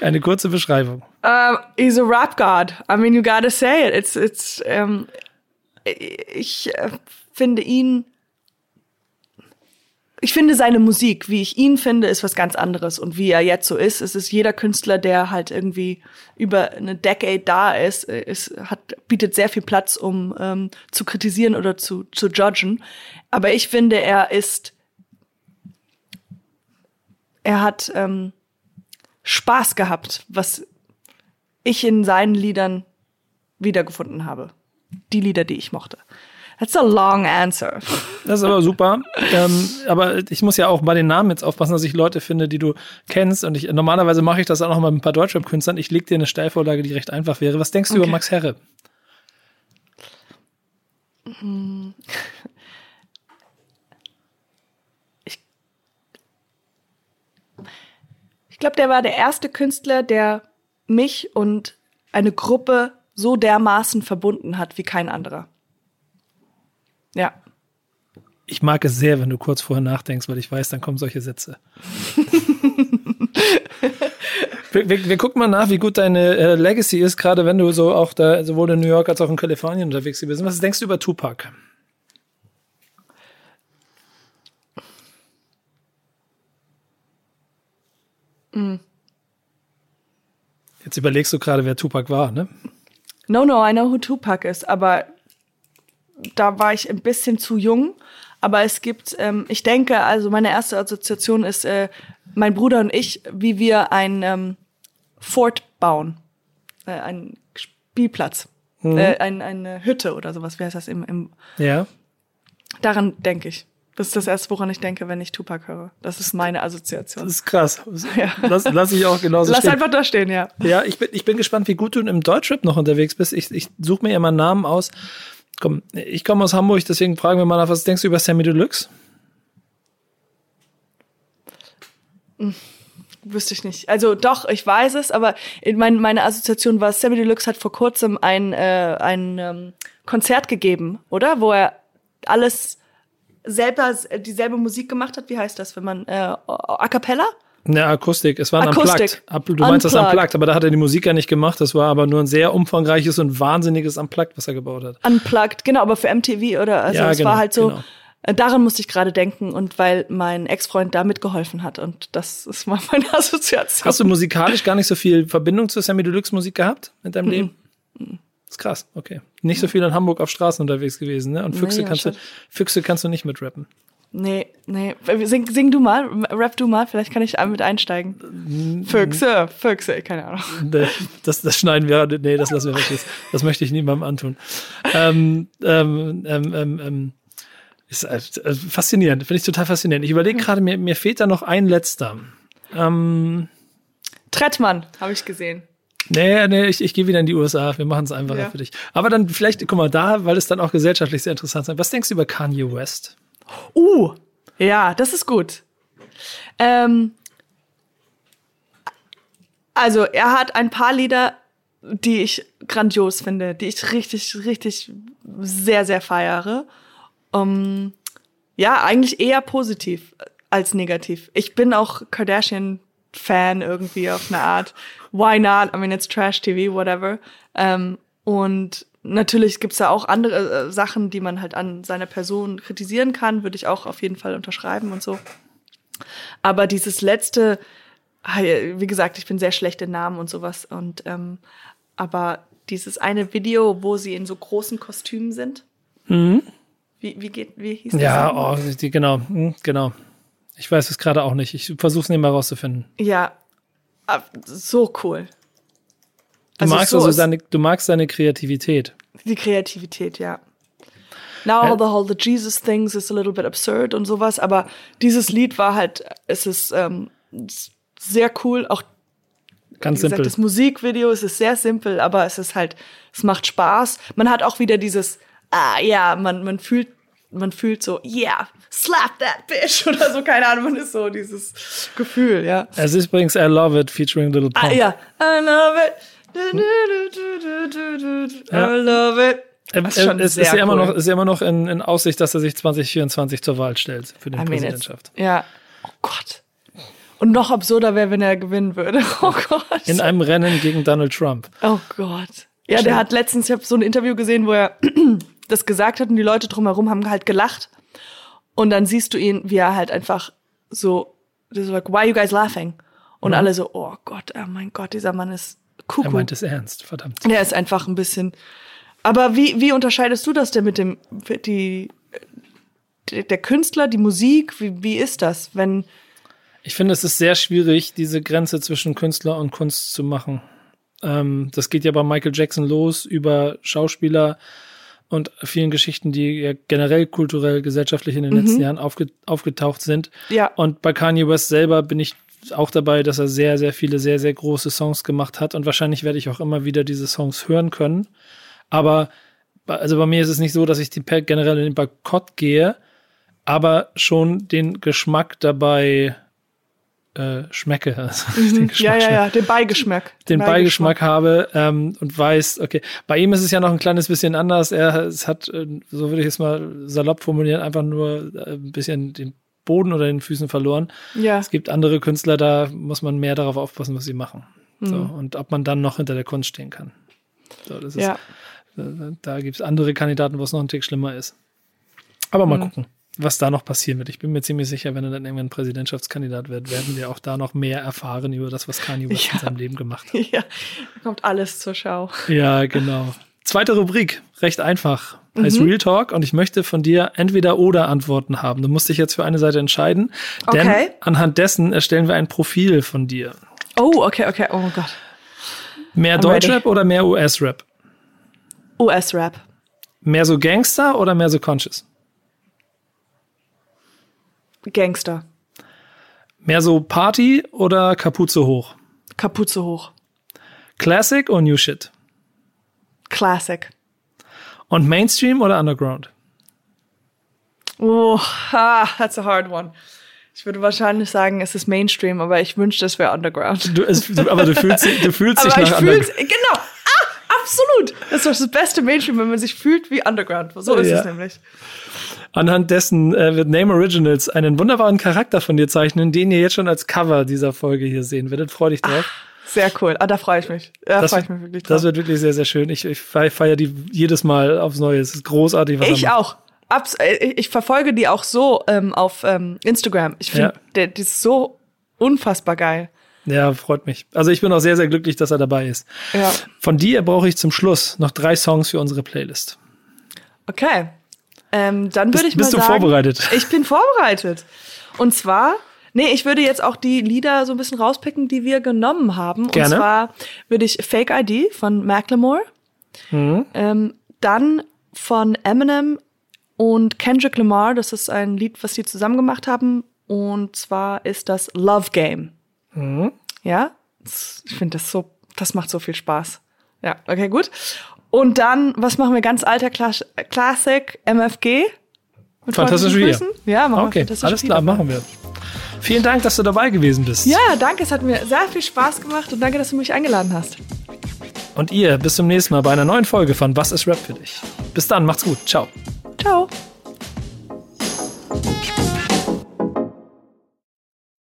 Eine kurze Beschreibung. Uh, he's a rap god. I mean, you gotta say it. It's, it's, um, ich äh, finde ihn, ich finde seine Musik, wie ich ihn finde, ist was ganz anderes. Und wie er jetzt so ist, es ist jeder Künstler, der halt irgendwie über eine Decade da ist, ist hat, bietet sehr viel Platz, um ähm, zu kritisieren oder zu, zu judgen. Aber ich finde, er ist, er hat ähm, Spaß gehabt, was ich in seinen Liedern wiedergefunden habe. Die Lieder, die ich mochte. That's a long answer. Das ist aber super. <laughs> ähm, aber ich muss ja auch bei den Namen jetzt aufpassen, dass ich Leute finde, die du kennst. Und ich, normalerweise mache ich das auch noch mal mit ein paar Deutschrap-Künstlern. Ich leg dir eine Steilvorlage, die recht einfach wäre. Was denkst du Okay. über Max Herre? Ich glaube, der war der erste Künstler, der mich und eine Gruppe so dermaßen verbunden hat wie kein anderer. Ja. Ich mag es sehr, wenn du kurz vorher nachdenkst, weil ich weiß, dann kommen solche Sätze. <laughs> wir, wir, wir gucken mal nach, wie gut deine äh, Legacy ist, gerade wenn du so auch da sowohl in New York als auch in Kalifornien unterwegs bist. Was denkst du über Tupac? Jetzt überlegst du gerade, wer Tupac war, ne? No, no, I know who Tupac ist, aber da war ich ein bisschen zu jung. Aber es gibt, ähm, ich denke, also meine erste Assoziation ist äh, mein Bruder und ich, wie wir ein ähm, Fort bauen, äh, einen Spielplatz, äh, ein, eine Hütte oder sowas. Wie heißt das im, im Ja. Daran denke ich. Das ist das erste, woran ich denke, wenn ich Tupac höre. Das ist meine Assoziation. Das ist krass. Ja. Lass, lass ich auch genauso Lass stehen. einfach da stehen, ja. Ja, ich bin, ich bin gespannt, wie gut du im Deutschrap noch unterwegs bist. Ich, ich suche mir immer Namen aus. Komm, ich komme aus Hamburg, deswegen fragen wir mal nach, was denkst du über Sammy Deluxe? Wüsste ich nicht. Also doch, ich weiß es, aber in mein, meine Assoziation war, Sammy Deluxe hat vor kurzem ein, äh, ein ähm, Konzert gegeben, oder? Wo er alles selber, dieselbe Musik gemacht hat. Wie heißt das, wenn man, äh, a cappella? Ne, Akustik. Es war ein Akustik. Unplugged. Du meinst das Unplugged. Unplugged, aber da hat er die Musik ja nicht gemacht. Das war aber nur ein sehr umfangreiches und wahnsinniges Unplugged, was er gebaut hat. Unplugged, genau, aber für MTV oder, also Ja, es genau, war halt so, genau. äh, daran musste ich gerade denken und weil mein Ex-Freund da mitgeholfen hat und das ist mal <laughs> meine Assoziation. Hast du musikalisch gar nicht so viel Verbindung zu Sammy Deluxe Musik gehabt in deinem Leben? Das ist krass, okay. Nicht so viel in Hamburg auf Straßen unterwegs gewesen, ne? Und Füchse, Nee, kannst, du. Füchse kannst du nicht mitrappen. Nee, nee. Sing, sing du mal, rap du mal, vielleicht kann ich mit einsteigen. Füchse, Füchse, keine Ahnung. Nee, das, das schneiden wir, nee, das lassen wir weg. Das, das möchte ich niemandem antun. Ähm, ähm, ähm, ähm, ähm, ist äh, faszinierend, finde ich total faszinierend. Ich überlege gerade, mir, mir fehlt da noch ein letzter. Ähm, Trettmann, habe ich gesehen. nee, nee, ich, ich gehe wieder in die USA. Wir machen es einfacher Ja. für dich. Aber dann vielleicht, guck mal, da, weil es dann auch gesellschaftlich sehr interessant ist. Was denkst du über Kanye West? Uh, ja, das ist gut. Ähm, also, er hat ein paar Lieder, die ich grandios finde, die ich richtig, richtig sehr, sehr feiere. Um, ja, eigentlich eher positiv als negativ. Ich bin auch Kardashian-Fan irgendwie auf eine Art. Why not? I mean, it's Trash TV, whatever. Ähm, und natürlich gibt's da auch andere äh, Sachen, die man halt an seiner Person kritisieren kann, würde ich auch auf jeden Fall unterschreiben und so. Aber dieses letzte, wie gesagt, ich bin sehr schlecht in Namen und sowas. Und ähm, aber dieses eine Video, wo sie in so großen Kostümen sind. Wie, wie geht, wie hieß das? Ja, oh, die, genau, hm, genau. Ich weiß es gerade auch nicht. Ich versuche es nebenbei rauszufinden. Ja, ah, so cool. Du Also magst so also seine, du magst seine Kreativität. die Kreativität, ja. Now Ja. the whole the Jesus things is a little bit absurd und sowas, aber dieses Lied war halt, es ist ähm, sehr cool, auch Ganz wie gesagt, simpel. das Musikvideo es ist sehr simpel, aber es ist halt, es macht Spaß. Man hat auch wieder dieses, ah ja, man, man fühlt, man fühlt so, yeah, slap that bitch <laughs> oder so, keine Ahnung, man ist so dieses Gefühl, ja. Es ist übrigens I Love It featuring Little Pump. Ah ja, I love it. Ja. I love it. Schon äh, es sehr ist ja immer cool. noch, ist ja immer noch in, in Aussicht, dass er sich 2024 zur Wahl stellt für die I mean, it's, Präsidentschaft. ja, oh Gott. Und noch absurder wäre, wenn er gewinnen würde. <laughs> Oh Gott. In einem Rennen gegen Donald Trump. Oh Gott. Ja, der hat letztens, ich habe so ein Interview gesehen, wo er <clears throat> das gesagt hat und die Leute drumherum haben halt gelacht. Und dann siehst du ihn, wie er halt einfach so, das ist like, why are you guys laughing? Und alle so, oh Gott, oh mein Gott, dieser Mann ist Kuckuck. Er meint es ernst, verdammt. Der ist einfach ein bisschen. Aber wie, wie unterscheidest du das denn mit dem, die, der Künstler, die Musik? Wie, wie ist das, wenn. Ich finde, es ist sehr schwierig, diese Grenze zwischen Künstler und Kunst zu machen. Ähm, das geht ja bei Michael Jackson los über Schauspieler und vielen Geschichten, die ja generell kulturell, gesellschaftlich in den Mhm. letzten Jahren aufge aufgetaucht sind. Ja. Und bei Kanye West selber bin ich auch dabei, dass er sehr, sehr viele, sehr, sehr große Songs gemacht hat. Und wahrscheinlich werde ich auch immer wieder diese Songs hören können. Aber bei- also bei mir ist es nicht so, dass ich die generell in den Boykott gehe, aber schon den Geschmack dabei äh, schmecke. <laughs> Also den Geschmack Mhm. Ja, ja, ja, den Beigeschmack. den Beigeschmack habe ähm, und weiß, okay, bei ihm ist es ja noch ein kleines bisschen anders. Er es hat, äh, so würde ich es mal salopp formulieren, einfach nur äh, ein bisschen den Boden oder den Füßen verloren. Ja. Es gibt andere Künstler, da muss man mehr darauf aufpassen, was sie machen. So, Mhm. und ob man dann noch hinter der Kunst stehen kann. So, das ist, Ja. äh, da gibt es andere Kandidaten, wo es noch ein Tick schlimmer ist. Aber Mhm. mal gucken, was da noch passieren wird. Ich bin mir ziemlich sicher, wenn er dann irgendwann Präsidentschaftskandidat wird, werden wir auch da noch mehr erfahren über das, was Kanye West in Ja. seinem Leben gemacht hat. <laughs> Ja, da kommt alles zur Schau. Ja, genau. Zweite Rubrik, recht einfach. Heißt Mhm. Real Talk und ich möchte von dir entweder oder Antworten haben. Du musst dich jetzt für eine Seite entscheiden, denn Okay. anhand dessen erstellen wir ein Profil von dir. Oh, okay, okay. Oh Gott. Mehr I'm Deutschrap ready. oder mehr US-Rap? US-Rap. Mehr so Gangster oder mehr so Conscious? Gangster. Mehr so Party oder Kapuze hoch? Kapuze hoch. Classic oder New Shit? Classic. Und Mainstream oder Underground? Oh, ah, that's a hard one. Ich würde wahrscheinlich sagen, es ist Mainstream, aber ich wünschte, es wäre Underground. Du, es, aber du fühlst, dich- du fühlst dich nach Underground. genau. Ah, absolut. Das ist doch das beste Mainstream, wenn man sich fühlt wie Underground. So ist Ja. es nämlich. Anhand dessen äh, wird Name Originals einen wunderbaren Charakter von dir zeichnen, den ihr jetzt schon als Cover dieser Folge hier sehen werdet. Freu dich drauf. Sehr cool. Ah, da freue ich mich. Da das, freue ich mich wirklich das drauf. wird wirklich sehr, sehr schön. Ich, ich feiere die jedes Mal aufs Neue. Es ist großartig, was Ich auch. Abs äh, ich verfolge die auch so ähm, auf ähm, Instagram. Ich finde, Ja. die ist so unfassbar geil. Ja, freut mich. Also ich bin auch sehr, sehr glücklich, dass er dabei ist. Ja. Von dir brauche ich zum Schluss noch drei Songs für unsere Playlist. Okay. Ähm, dann würde Bist- ich mal bist du sagen, vorbereitet? Ich bin vorbereitet. Und zwar, nee, ich würde jetzt auch die Lieder so ein bisschen rauspicken, die wir genommen haben. Gerne. Und zwar würde ich Fake ID von Macklemore, Mhm. ähm, dann von Eminem und Kendrick Lamar. Das ist ein Lied, was sie zusammen gemacht haben. Und zwar ist das Love Game. Mhm. Ja, ich finde das so, das macht so viel Spaß. Ja, okay, gut. Und dann, was machen wir? Ganz alter Classic MFG. Mit. Grüßen? Ja, machen Okay, wir alles klar, machen wir. Vielen Dank, dass du dabei gewesen bist. Ja, danke, es hat mir sehr viel Spaß gemacht und danke, dass du mich eingeladen hast. Und ihr, bis zum nächsten Mal bei einer neuen Folge von Was ist Rap für dich? Bis dann, macht's gut. Ciao. Ciao.